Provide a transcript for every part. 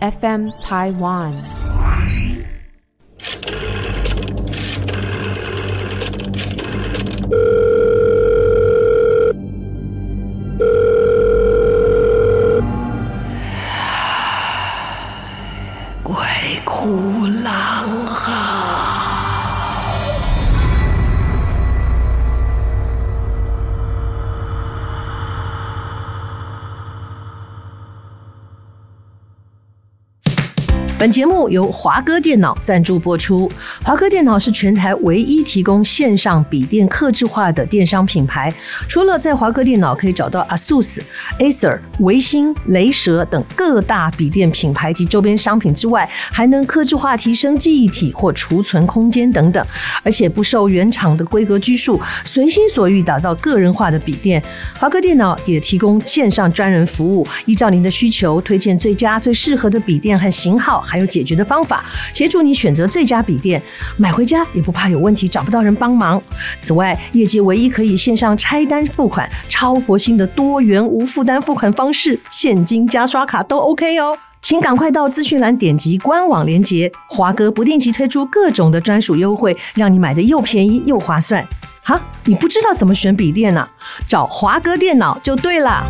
FM Taiwan。本节目由华哥电脑赞助播出。华哥电脑是全台唯一提供线上笔电客制化的电商品牌。除了在华哥电脑可以找到 ASUS、Acer、微星、雷蛇等各大笔电品牌及周边商品之外，还能客制化提升记忆体或储存空间等等，而且不受原厂的规格拘束，随心所欲打造个人化的笔电。华哥电脑也提供线上专人服务，依照您的需求推荐最佳最适合的笔电和型号。还有解决的方法，协助你选择最佳笔电，买回家也不怕有问题找不到人帮忙。此外，业界唯一可以线上拆单付款、超佛心的多元无负担付款方式，现金加刷卡都 OK 哦。请赶快到资讯栏点击官网链接，华哥不定期推出各种的专属优惠，让你买的又便宜又划算。哈，你不知道怎么选笔电呢？找华哥电脑就对了。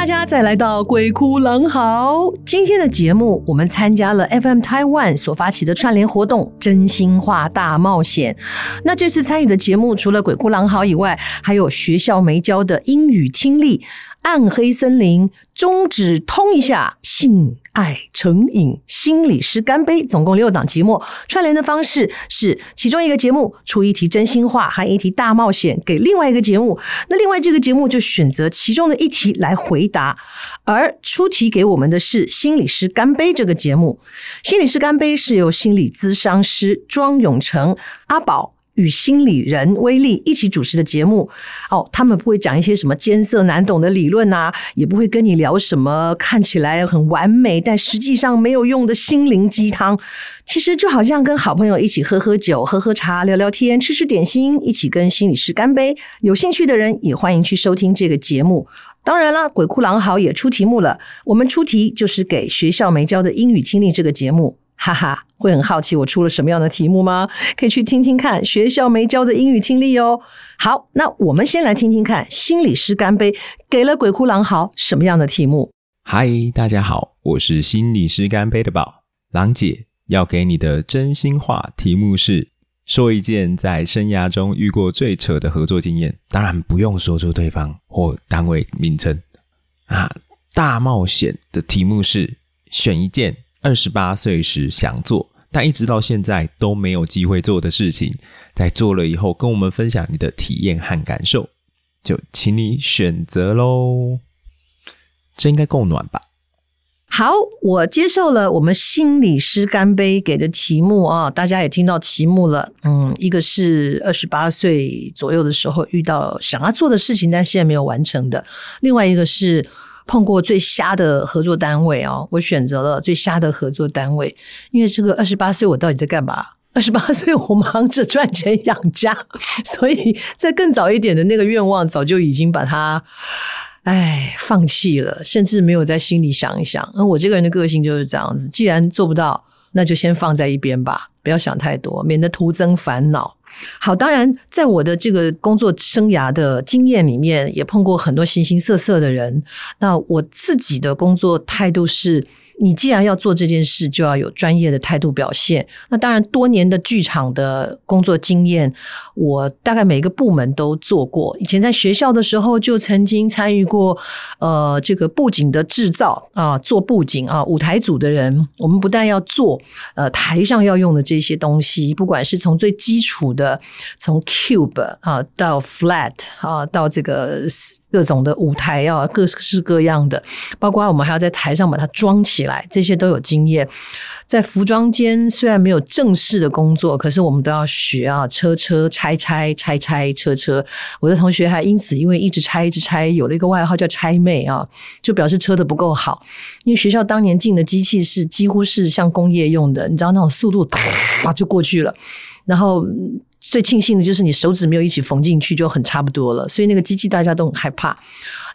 大家再来到《鬼哭狼嚎》。今天的节目，我们参加了 FM Taiwan 所发起的串联活动“真心话大冒险”。那这次参与的节目，除了《鬼哭狼嚎》以外，还有学校没教的英语听力。暗黑森林，中指通一下，性爱成瘾，心理师干杯，总共六档节目串联的方式是，其中一个节目出一题真心话和一题大冒险给另外一个节目，那另外这个节目就选择其中的一题来回答，而出题给我们的是心理师干杯这个节目，心理师干杯是由心理咨商师庄永成阿宝。与心理人威力一起主持的节目哦，他们不会讲一些什么艰涩难懂的理论呐，也不会跟你聊什么看起来很完美但实际上没有用的心灵鸡汤。其实就好像跟好朋友一起喝喝酒、喝喝茶、聊聊天、吃吃点心，一起跟心理师干杯。有兴趣的人也欢迎去收听这个节目。当然了，鬼哭狼嚎也出题目了，我们出题就是给学校没教的英语听力这个节目。哈哈，会很好奇我出了什么样的题目吗？可以去听听看学校没教的英语听力哦。好，那我们先来听听看心理师干杯给了鬼哭狼嚎什么样的题目。嗨，大家好，我是心理师干杯的宝郎姐，要给你的真心话题目是说一件在生涯中遇过最扯的合作经验，当然不用说出对方或单位名称啊。大冒险的题目是选一件。二十八岁时想做，但一直到现在都没有机会做的事情，在做了以后，跟我们分享你的体验和感受，就请你选择喽。这应该够暖吧？好，我接受了我们心理师干杯给的题目啊，大家也听到题目了。嗯，一个是二十八岁左右的时候遇到想要做的事情，但现在没有完成的；另外一个是。碰过最瞎的合作单位哦，我选择了最瞎的合作单位，因为这个二十八岁我到底在干嘛？二十八岁我忙着赚钱养家，所以在更早一点的那个愿望早就已经把它，哎，放弃了，甚至没有在心里想一想。而我这个人的个性就是这样子，既然做不到，那就先放在一边吧，不要想太多，免得徒增烦恼。好，当然，在我的这个工作生涯的经验里面，也碰过很多形形色色的人。那我自己的工作态度是，你既然要做这件事，就要有专业的态度表现。那当然，多年的剧场的工作经验，我大概每个部门都做过。以前在学校的时候，就曾经参与过，呃，这个布景的制造啊，做布景啊，舞台组的人，我们不但要做，呃，台上要用的这些东西，不管是从最基础的，从 cube 啊到 flat 啊，到这个各种的舞台啊，各式各样的，包括我们还要在台上把它装起来。来，这些都有经验。在服装间虽然没有正式的工作，可是我们都要学啊，车车拆拆拆拆车车。我的同学还因此因为一直拆一直拆，有了一个外号叫“拆妹”啊，就表示车的不够好。因为学校当年进的机器是几乎是像工业用的，你知道那种速度，啪就过去了。然后最庆幸的就是你手指没有一起缝进去，就很差不多了。所以那个机器大家都很害怕。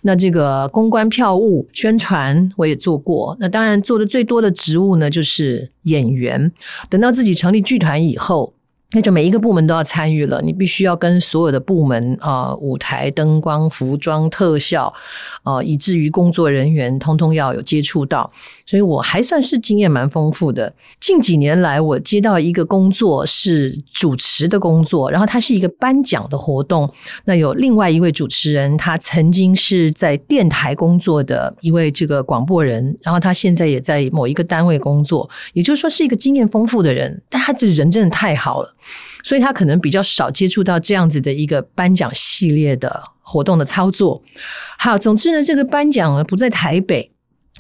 那这个公关票务宣传我也做过，那当然做的最多的职务呢，就是演员。等到自己成立剧团以后。那就每一个部门都要参与了，你必须要跟所有的部门啊、舞台、灯光、服装、特效，啊、以至于工作人员，通通要有接触到，所以我还算是经验蛮丰富的。近几年来，我接到一个工作是主持的工作，然后它是一个颁奖的活动。那有另外一位主持人，他曾经是在电台工作的一位这个广播人，然后他现在也在某一个单位工作，也就是说是一个经验丰富的人，但他这人真的太好了。所以他可能比较少接触到这样子的一个颁奖系列的活动的操作。好，总之呢，这个颁奖呢不在台北。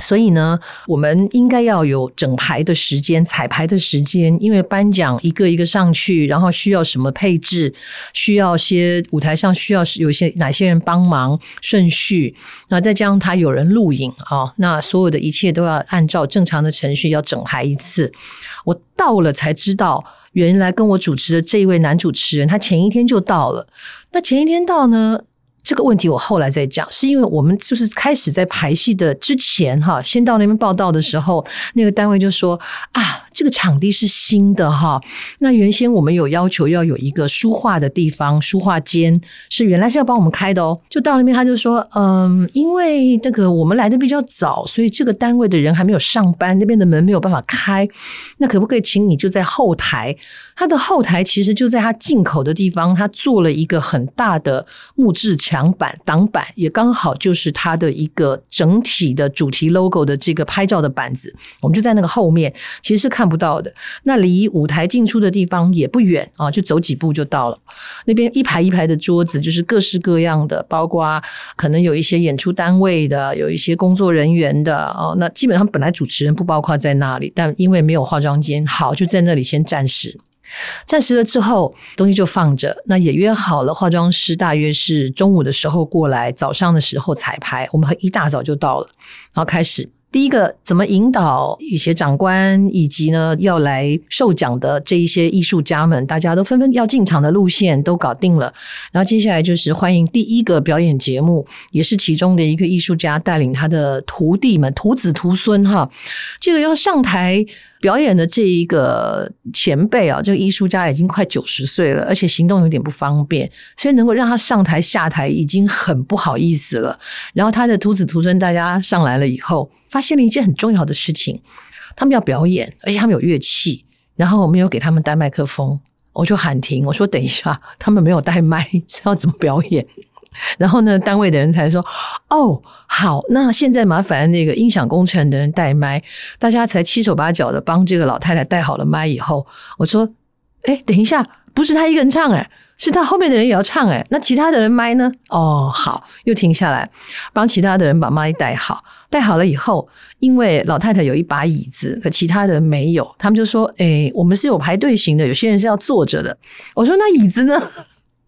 所以呢，我们应该要有整排的时间、彩排的时间，因为颁奖一个一个上去，然后需要什么配置，需要些舞台上需要有些哪些人帮忙顺序，那再加上他有人录影啊，那所有的一切都要按照正常的程序要整排一次。我到了才知道，原来跟我主持的这一位男主持人，他前一天就到了。那前一天到呢？这个问题我后来再讲，是因为我们就是开始在排戏的之前哈，先到那边报道的时候，那个单位就说啊，这个场地是新的哈，那原先我们有要求要有一个书画的地方，书画间是原来是要帮我们开的哦，就到那边他就说，嗯，因为这个我们来的比较早，所以这个单位的人还没有上班，那边的门没有办法开，那可不可以请你就在后台？他的后台其实就在他进口的地方，他做了一个很大的木质墙板挡板，也刚好就是他的一个整体的主题 logo 的这个拍照的板子。我们就在那个后面，其实是看看不到的。那离舞台进出的地方也不远啊，就走几步就到了。那边一排一排的桌子，就是各式各样的，包括可能有一些演出单位的，有一些工作人员的哦。那基本上本来主持人不包括在那里，但因为没有化妆间，好，就在那里先暂时。暂时了之后，东西就放着。那也约好了，化妆师大约是中午的时候过来，早上的时候彩排。我们一大早就到了，然后开始。第一个怎么引导一些长官，以及呢要来授奖的这一些艺术家们，大家都纷纷要进场的路线都搞定了。然后接下来就是欢迎第一个表演节目，也是其中的一个艺术家带领他的徒弟们、徒子徒孙哈，这个要上台。表演的这一个前辈啊，这个艺术家已经快九十岁了，而且行动有点不方便，所以能够让他上台下台已经很不好意思了。然后他的徒子徒孙大家上来了以后，发现了一件很重要的事情：他们要表演，而且他们有乐器，然后我没有给他们带麦克风，我就喊停，我说等一下，他们没有带麦，是要怎么表演？然后呢，单位的人才说：“哦，好，那现在麻烦那个音响工程的人带麦。”大家才七手八脚的帮这个老太太带好了麦以后，我说：“哎，等一下，不是他一个人唱哎，是他后面的人也要唱哎。那其他的人麦呢？哦，好，又停下来帮其他的人把麦带好。带好了以后，因为老太太有一把椅子，可其他人没有，他们就说：‘哎，我们是有排队型的，有些人是要坐着的。’我说：‘那椅子呢？’”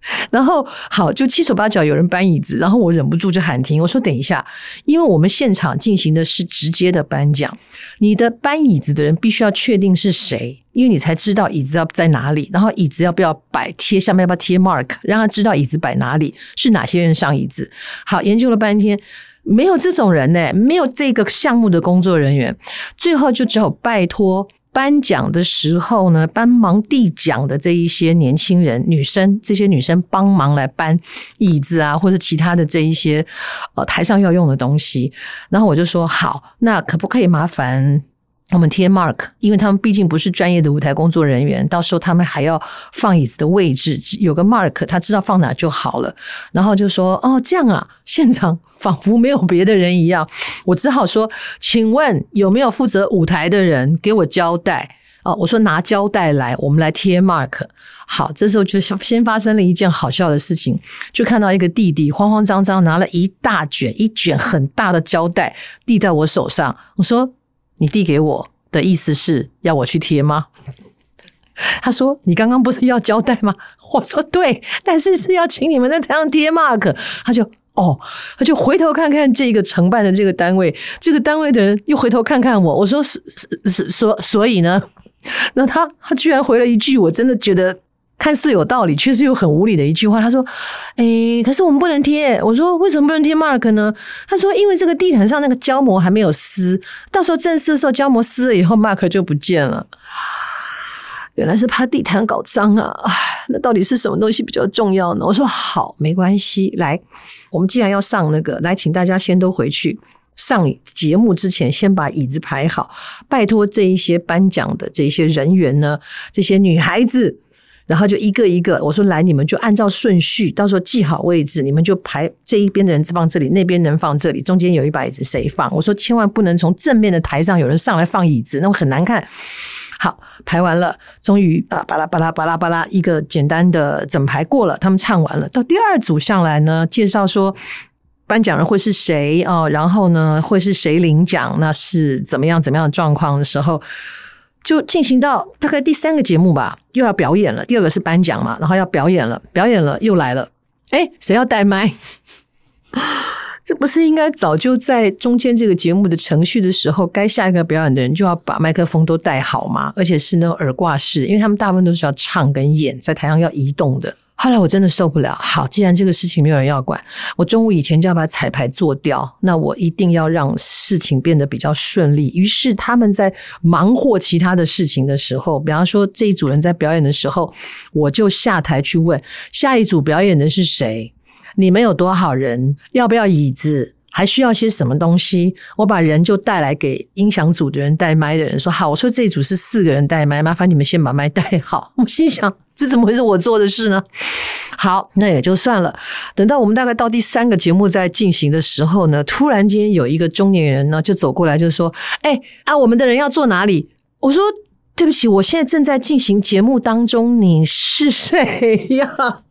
然后好，就七手八脚有人搬椅子，然后我忍不住就喊停。我说：“等一下，因为我们现场进行的是直接的颁奖，你的搬椅子的人必须要确定是谁，因为你才知道椅子要在哪里，然后椅子要不要摆贴下面要不要贴 mark，让他知道椅子摆哪里，是哪些人上椅子。好，研究了半天，没有这种人呢，没有这个项目的工作人员，最后就只好拜托。”颁奖的时候呢，帮忙递奖的这一些年轻人、女生，这些女生帮忙来搬椅子啊，或者其他的这一些呃台上要用的东西。然后我就说好，那可不可以麻烦？我们贴 mark，因为他们毕竟不是专业的舞台工作人员，到时候他们还要放椅子的位置，有个 mark，他知道放哪就好了。然后就说：“哦，这样啊。”现场 仿佛没有别的人一样，我只好说：“请问有没有负责舞台的人给我交代？”哦，我说拿胶带来，我们来贴 mark。好，这时候就先发生了一件好笑的事情，就看到一个弟弟慌慌张张拿了一大卷、一卷很大的胶带递在我手上，我说。你递给我的意思是要我去贴吗？他说：“你刚刚不是要交代吗？” 我说：“对，但是是要请你们在台上贴 mark。”他就哦，他就回头看看这个承办的这个单位，这个单位的人又回头看看我。我说：“是是是，所所以呢？”那他他居然回了一句，我真的觉得。看似有道理，确实又很无理的一句话。他说：“诶、欸，可是我们不能贴。”我说：“为什么不能贴 mark 呢？”他说：“因为这个地毯上那个胶膜还没有撕，到时候正式的时候胶膜撕了以后，mark 就不见了。原来是怕地毯搞脏啊！那到底是什么东西比较重要呢？”我说：“好，没关系。来，我们既然要上那个，来，请大家先都回去上节目之前，先把椅子排好。拜托这一些颁奖的这些人员呢，这些女孩子。”然后就一个一个，我说来，你们就按照顺序，到时候记好位置，你们就排这一边的人放这里，那边人放这里，中间有一把椅子谁放？我说千万不能从正面的台上有人上来放椅子，那会很难看。好，排完了，终于啊，巴拉巴拉巴拉巴拉，一个简单的整排过了，他们唱完了，到第二组上来呢，介绍说颁奖人会是谁哦，然后呢会是谁领奖，那是怎么样怎么样的状况的时候。就进行到大概第三个节目吧，又要表演了。第二个是颁奖嘛，然后要表演了，表演了又来了。哎，谁要带麦？这不是应该早就在中间这个节目的程序的时候，该下一个表演的人就要把麦克风都带好吗？而且是那种耳挂式，因为他们大部分都是要唱跟演，在台上要移动的。后来我真的受不了，好，既然这个事情没有人要管，我中午以前就要把彩排做掉，那我一定要让事情变得比较顺利。于是他们在忙活其他的事情的时候，比方说这一组人在表演的时候，我就下台去问下一组表演的是谁？你们有多少人？要不要椅子？还需要些什么东西？我把人就带来给音响组的人带麦的人说好，我说这组是四个人带麦，麻烦你们先把麦带好。我心想。这怎么会是我做的事呢？好，那也就算了。等到我们大概到第三个节目在进行的时候呢，突然间有一个中年人呢就走过来，就说：“哎，啊，我们的人要坐哪里？”我说：“对不起，我现在正在进行节目当中，你是谁呀？”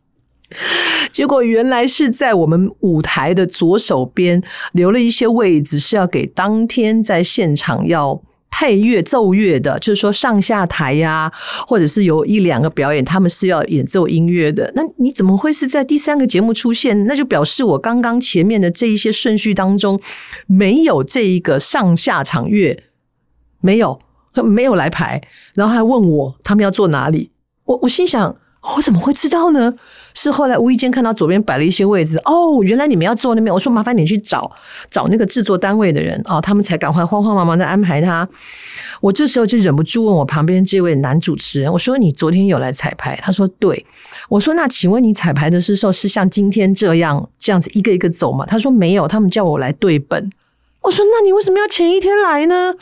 结果原来是在我们舞台的左手边留了一些位置，是要给当天在现场要。配乐奏乐的，就是说上下台呀、或者是有一两个表演，他们是要演奏音乐的。那你怎么会是在第三个节目出现？那就表示我刚刚前面的这一些顺序当中没有这一个上下场乐，没有，没有来排，然后还问我他们要坐哪里。我我心想。我怎么会知道呢？是后来无意间看到左边摆了一些位置，哦，原来你们要坐那边。我说麻烦你去找找那个制作单位的人哦，他们才赶快慌慌忙忙的安排他。我这时候就忍不住问我旁边这位男主持人，我说你昨天有来彩排？他说对。我说那请问你彩排的时候是像今天这样这样子一个一个走吗？他说没有，他们叫我来对本。我说那你为什么要前一天来呢？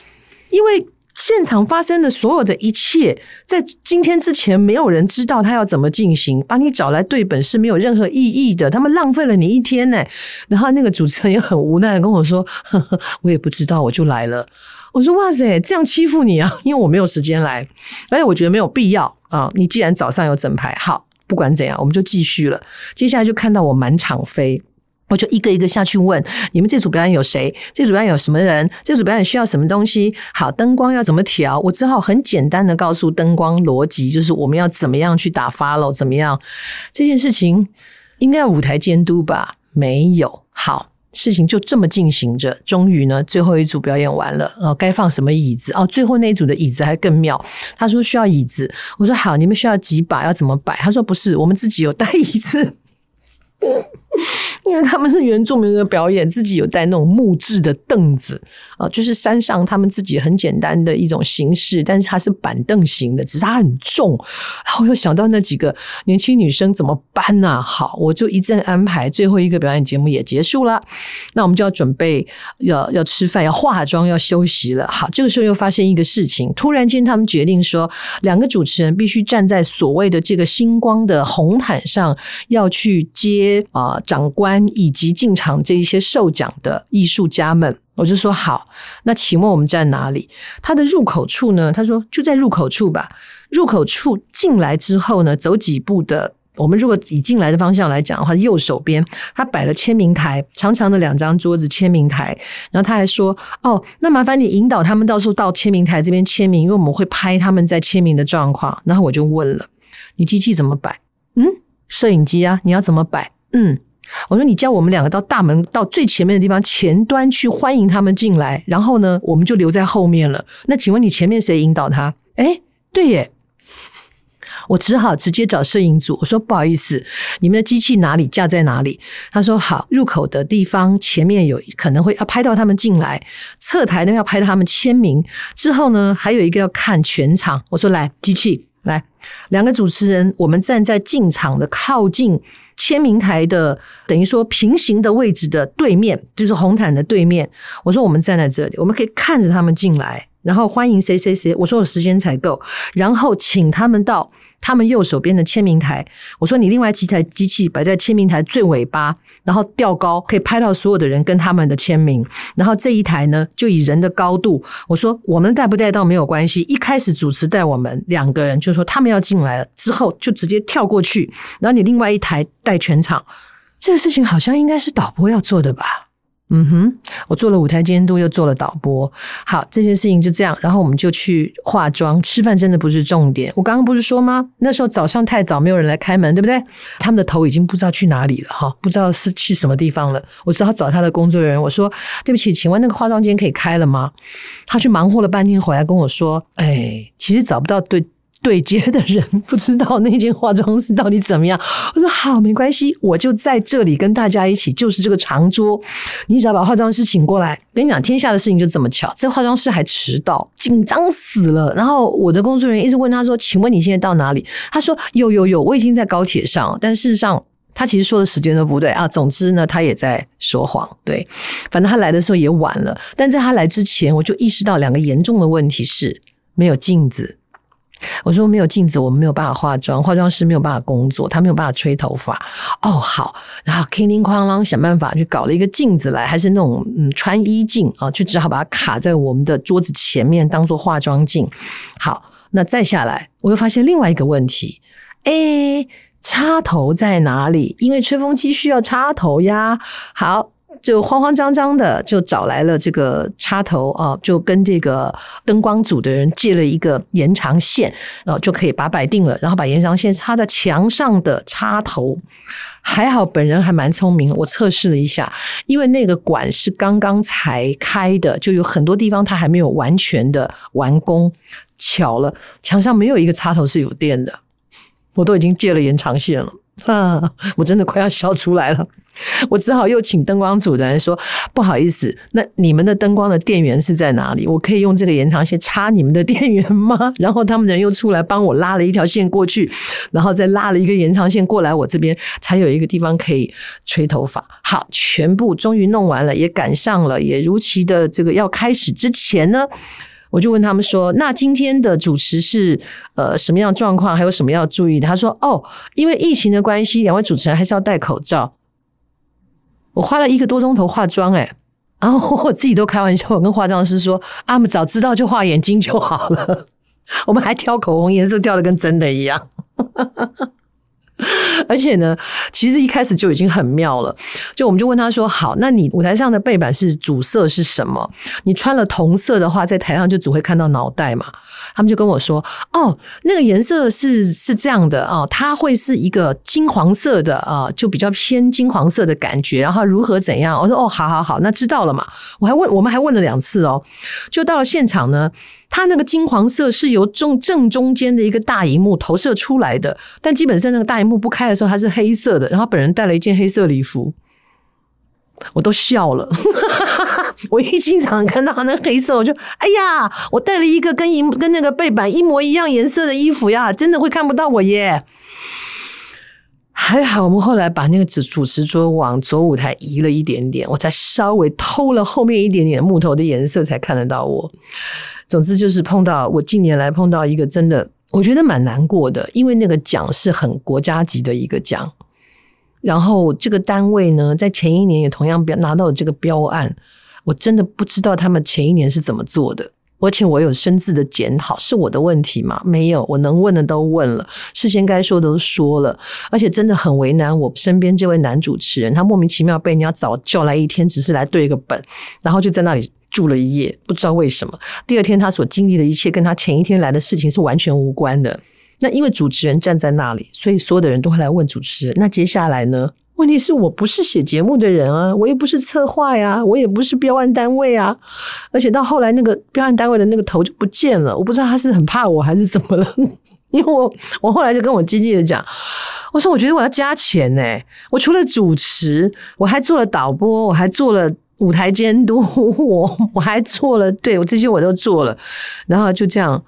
因为。现场发生的所有的一切，在今天之前，没有人知道他要怎么进行。把你找来对本是没有任何意义的，他们浪费了你一天呢。然后那个主持人也很无奈的跟我说呵呵：“我也不知道，我就来了。”我说：“哇塞，这样欺负你啊！因为我没有时间来，而且我觉得没有必要啊。你既然早上有整排，好，不管怎样，我们就继续了。接下来就看到我满场飞。”我就一个一个下去问，你们这组表演有谁？这组表演有什么人？这组表演需要什么东西？好，灯光要怎么调？我只好很简单的告诉灯光逻辑，就是我们要怎么样去打 follow，怎么样？这件事情应该要舞台监督吧？没有。好，事情就这么进行着。终于呢，最后一组表演完了，哦，该放什么椅子？哦，最后那一组的椅子还更妙。他说需要椅子，我说好，你们需要几把？要怎么摆？他说不是，我们自己有带椅子。因为他们是原住民的表演，自己有带那种木质的凳子啊，就是山上他们自己很简单的一种形式，但是它是板凳型的，只是它很重。然后我又想到那几个年轻女生怎么办呢？好，我就一阵安排，最后一个表演节目也结束了，那我们就要准备要要吃饭、要化妆、要休息了。好，这个时候又发生一个事情，突然间他们决定说，两个主持人必须站在所谓的这个星光的红毯上，要去接啊、长官。以及进场这一些受奖的艺术家们，我就说好，那请问我们站哪里？他的入口处呢？他说就在入口处吧。入口处进来之后呢，走几步的，我们如果以进来的方向来讲的话，右手边他摆了签名台，长长的两张桌子签名台。然后他还说：“哦，那麻烦你引导他们到时候到签名台这边签名，因为我们会拍他们在签名的状况。”然后我就问了：“你机器怎么摆？嗯，摄影机啊，你要怎么摆？嗯。”我说：“你叫我们两个到大门到最前面的地方前端去欢迎他们进来，然后呢，我们就留在后面了。那请问你前面谁引导他？诶，对耶，我只好直接找摄影组。我说不好意思，你们的机器哪里架在哪里？他说好，入口的地方前面有可能会要拍到他们进来，侧台呢要拍到他们签名，之后呢还有一个要看全场。我说来，机器来，两个主持人，我们站在进场的靠近。”签名台的等于说平行的位置的对面，就是红毯的对面。我说我们站在这里，我们可以看着他们进来，然后欢迎谁谁谁。我说我时间才够，然后请他们到。他们右手边的签名台，我说你另外几台机器摆在签名台最尾巴，然后吊高可以拍到所有的人跟他们的签名。然后这一台呢，就以人的高度，我说我们带不带到没有关系。一开始主持带我们两个人，就说他们要进来了之后，就直接跳过去。然后你另外一台带全场，这个事情好像应该是导播要做的吧。嗯哼，我做了舞台监督，又做了导播。好，这件事情就这样，然后我们就去化妆、吃饭，真的不是重点。我刚刚不是说吗？那时候早上太早，没有人来开门，对不对？他们的头已经不知道去哪里了，哈，不知道是去什么地方了。我只好找他的工作人员，我说：“对不起，请问那个化妆间可以开了吗？”他去忙活了半天，回来跟我说：“哎，其实找不到对。”对接的人 不知道那间化妆室到底怎么样。我说好，没关系，我就在这里跟大家一起，就是这个长桌，你只要把化妆师请过来。跟你讲，天下的事情就这么巧，这化妆师还迟到，紧张死了。然后我的工作人员一直问他说：“请问你现在到哪里？”他说：“有有有，我已经在高铁上。”但事实上，他其实说的时间都不对啊。总之呢，他也在说谎。对，反正他来的时候也晚了。但在他来之前，我就意识到两个严重的问题是没有镜子。我说没有镜子，我们没有办法化妆，化妆师没有办法工作，他没有办法吹头发。哦，好，然后叮叮哐啷想办法去搞了一个镜子来，还是那种嗯穿衣镜啊，就只好把它卡在我们的桌子前面当做化妆镜。好，那再下来，我又发现另外一个问题，诶，插头在哪里？因为吹风机需要插头呀。好。就慌慌张张的就找来了这个插头啊，就跟这个灯光组的人借了一个延长线，然后就可以把摆定了，然后把延长线插在墙上的插头。还好本人还蛮聪明，我测试了一下，因为那个管是刚刚才开的，就有很多地方它还没有完全的完工。巧了，墙上没有一个插头是有电的，我都已经借了延长线了 啊，我真的快要笑出来了。我只好又请灯光组的人说：“不好意思，那你们的灯光的电源是在哪里？我可以用这个延长线插你们的电源吗？” 然后他们人又出来帮我拉了一条线过去，然后再拉了一个延长线过来，我这边才有一个地方可以吹头发。好，全部终于弄完了，也赶上了，也如期的这个要开始之前呢，我就问他们说：“那今天的主持是呃什么样状况？还有什么要注意？”他说：“哦，因为疫情的关系，两位主持人还是要戴口罩。”我花了一个多钟头化妆，诶，然后我自己都开玩笑，我跟化妆师说：“啊，我们早知道就画眼睛就好了。”我们还挑口红颜色，挑的跟真的一样。而且呢，其实一开始就已经很妙了。就我们就问他说：“好，那你舞台上的背板是主色是什么？你穿了同色的话，在台上就只会看到脑袋嘛。”他们就跟我说：“哦，那个颜色是是这样的哦，它会是一个金黄色的啊，就比较偏金黄色的感觉。然后如何怎样？”我说：“哦，好好好，那知道了嘛。”我还问，我们还问了两次哦。就到了现场呢。它那个金黄色是由中正中间的一个大萤幕投射出来的，但基本上那个大萤幕不开的时候，它是黑色的。然后本人带了一件黑色礼服，我都笑了。我一经常看到那黑色，我就哎呀，我带了一个跟银跟那个背板一模一样颜色的衣服呀，真的会看不到我耶。还好，我们后来把那个主主持桌往左舞台移了一点点，我才稍微偷了后面一点点木头的颜色，才看得到我。总之就是碰到我近年来碰到一个真的，我觉得蛮难过的，因为那个奖是很国家级的一个奖。然后这个单位呢，在前一年也同样标拿到了这个标案，我真的不知道他们前一年是怎么做的。而且我有深自的检讨，是我的问题吗？没有，我能问的都问了，事先该说的都说了，而且真的很为难我身边这位男主持人，他莫名其妙被人家早叫来一天，只是来对一个本，然后就在那里住了一夜，不知道为什么。第二天他所经历的一切，跟他前一天来的事情是完全无关的。那因为主持人站在那里，所以所有的人都会来问主持人。那接下来呢？问题是我不是写节目的人啊，我也不是策划呀，我也不是标案单位啊。而且到后来，那个标案单位的那个头就不见了，我不知道他是很怕我还是怎么了。因为我我后来就跟我经纪人讲，我说我觉得我要加钱呢。我除了主持，我还做了导播，我还做了舞台监督，我我还做了，对，我这些我都做了。然后就这样。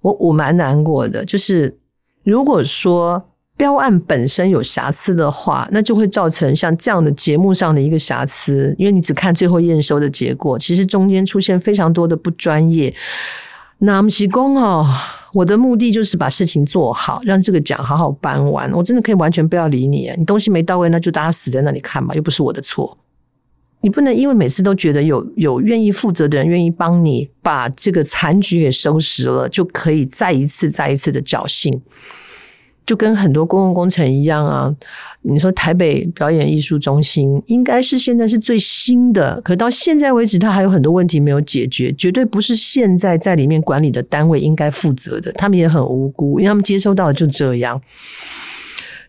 我我蛮难过的，就是如果说标案本身有瑕疵的话，那就会造成像这样的节目上的一个瑕疵，因为你只看最后验收的结果，其实中间出现非常多的不专业。那不是说哦，我的目的就是把事情做好，让这个奖好好颁完。我真的可以完全不要理你，你东西没到位，那就大家死在那里看吧，又不是我的错。你不能因为每次都觉得有有愿意负责的人愿意帮你把这个残局给收拾了，就可以再一次再一次的侥幸，就跟很多公共工程一样啊。你说台北表演艺术中心应该是现在是最新的，可到现在为止，它还有很多问题没有解决，绝对不是现在在里面管理的单位应该负责的。他们也很无辜，因为他们接收到的就这样。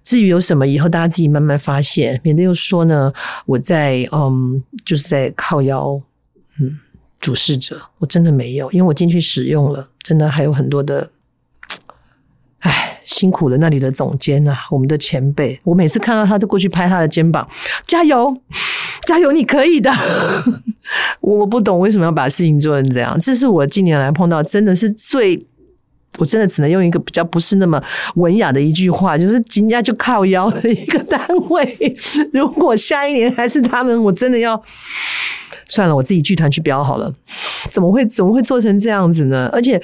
至于有什么，以后大家自己慢慢发现，免得又说呢，我在嗯，就是在靠腰，嗯，主事者，我真的没有，因为我进去使用了，真的还有很多的，唉，辛苦了那里的总监啊，我们的前辈，我每次看到他都过去拍他的肩膀，加油，加油，你可以的。我不懂为什么要把事情做成这样，这是我近年来碰到真的是最。我真的只能用一个比较不是那么文雅的一句话，就是人家就靠腰的一个单位。如果下一年还是他们，我真的要算了，我自己剧团去标好了。怎么会怎么会做成这样子呢？而且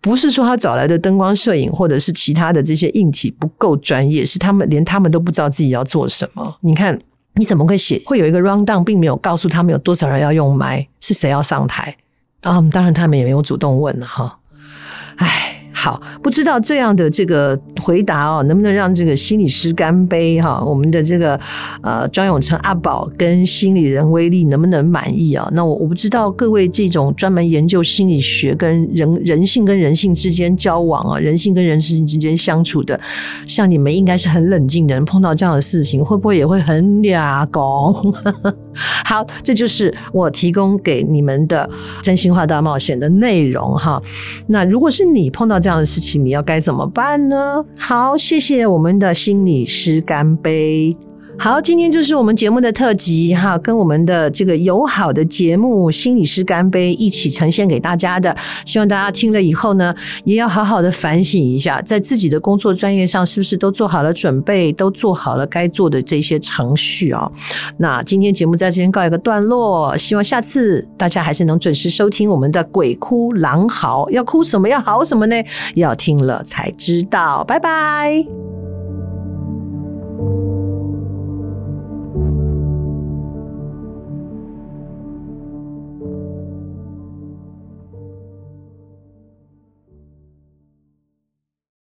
不是说他找来的灯光摄影或者是其他的这些硬体不够专业，是他们连他们都不知道自己要做什么。你看你怎么会写？会有一个 rundown，并没有告诉他们有多少人要用麦，是谁要上台啊？当然他们也没有主动问了哈。唉。好，不知道这样的这个回答哦，能不能让这个心理师干杯哈？我们的这个呃庄永成阿宝跟心理人威力能不能满意啊？那我我不知道各位这种专门研究心理学跟人人性跟人性之间交往啊，人性跟人性之间相处的，像你们应该是很冷静的人，碰到这样的事情会不会也会很俩公？好，这就是我提供给你们的真心话大冒险的内容哈。那如果是你碰到这样的事情，你要该怎么办呢？好，谢谢我们的心理师干杯。好，今天就是我们节目的特辑哈，跟我们的这个友好的节目《心理师干杯》一起呈现给大家的。希望大家听了以后呢，也要好好的反省一下，在自己的工作专业上是不是都做好了准备，都做好了该做的这些程序啊。那今天节目在这边告一个段落，希望下次大家还是能准时收听我们的《鬼哭狼嚎》，要哭什么，要嚎什么呢？要听了才知道。拜拜。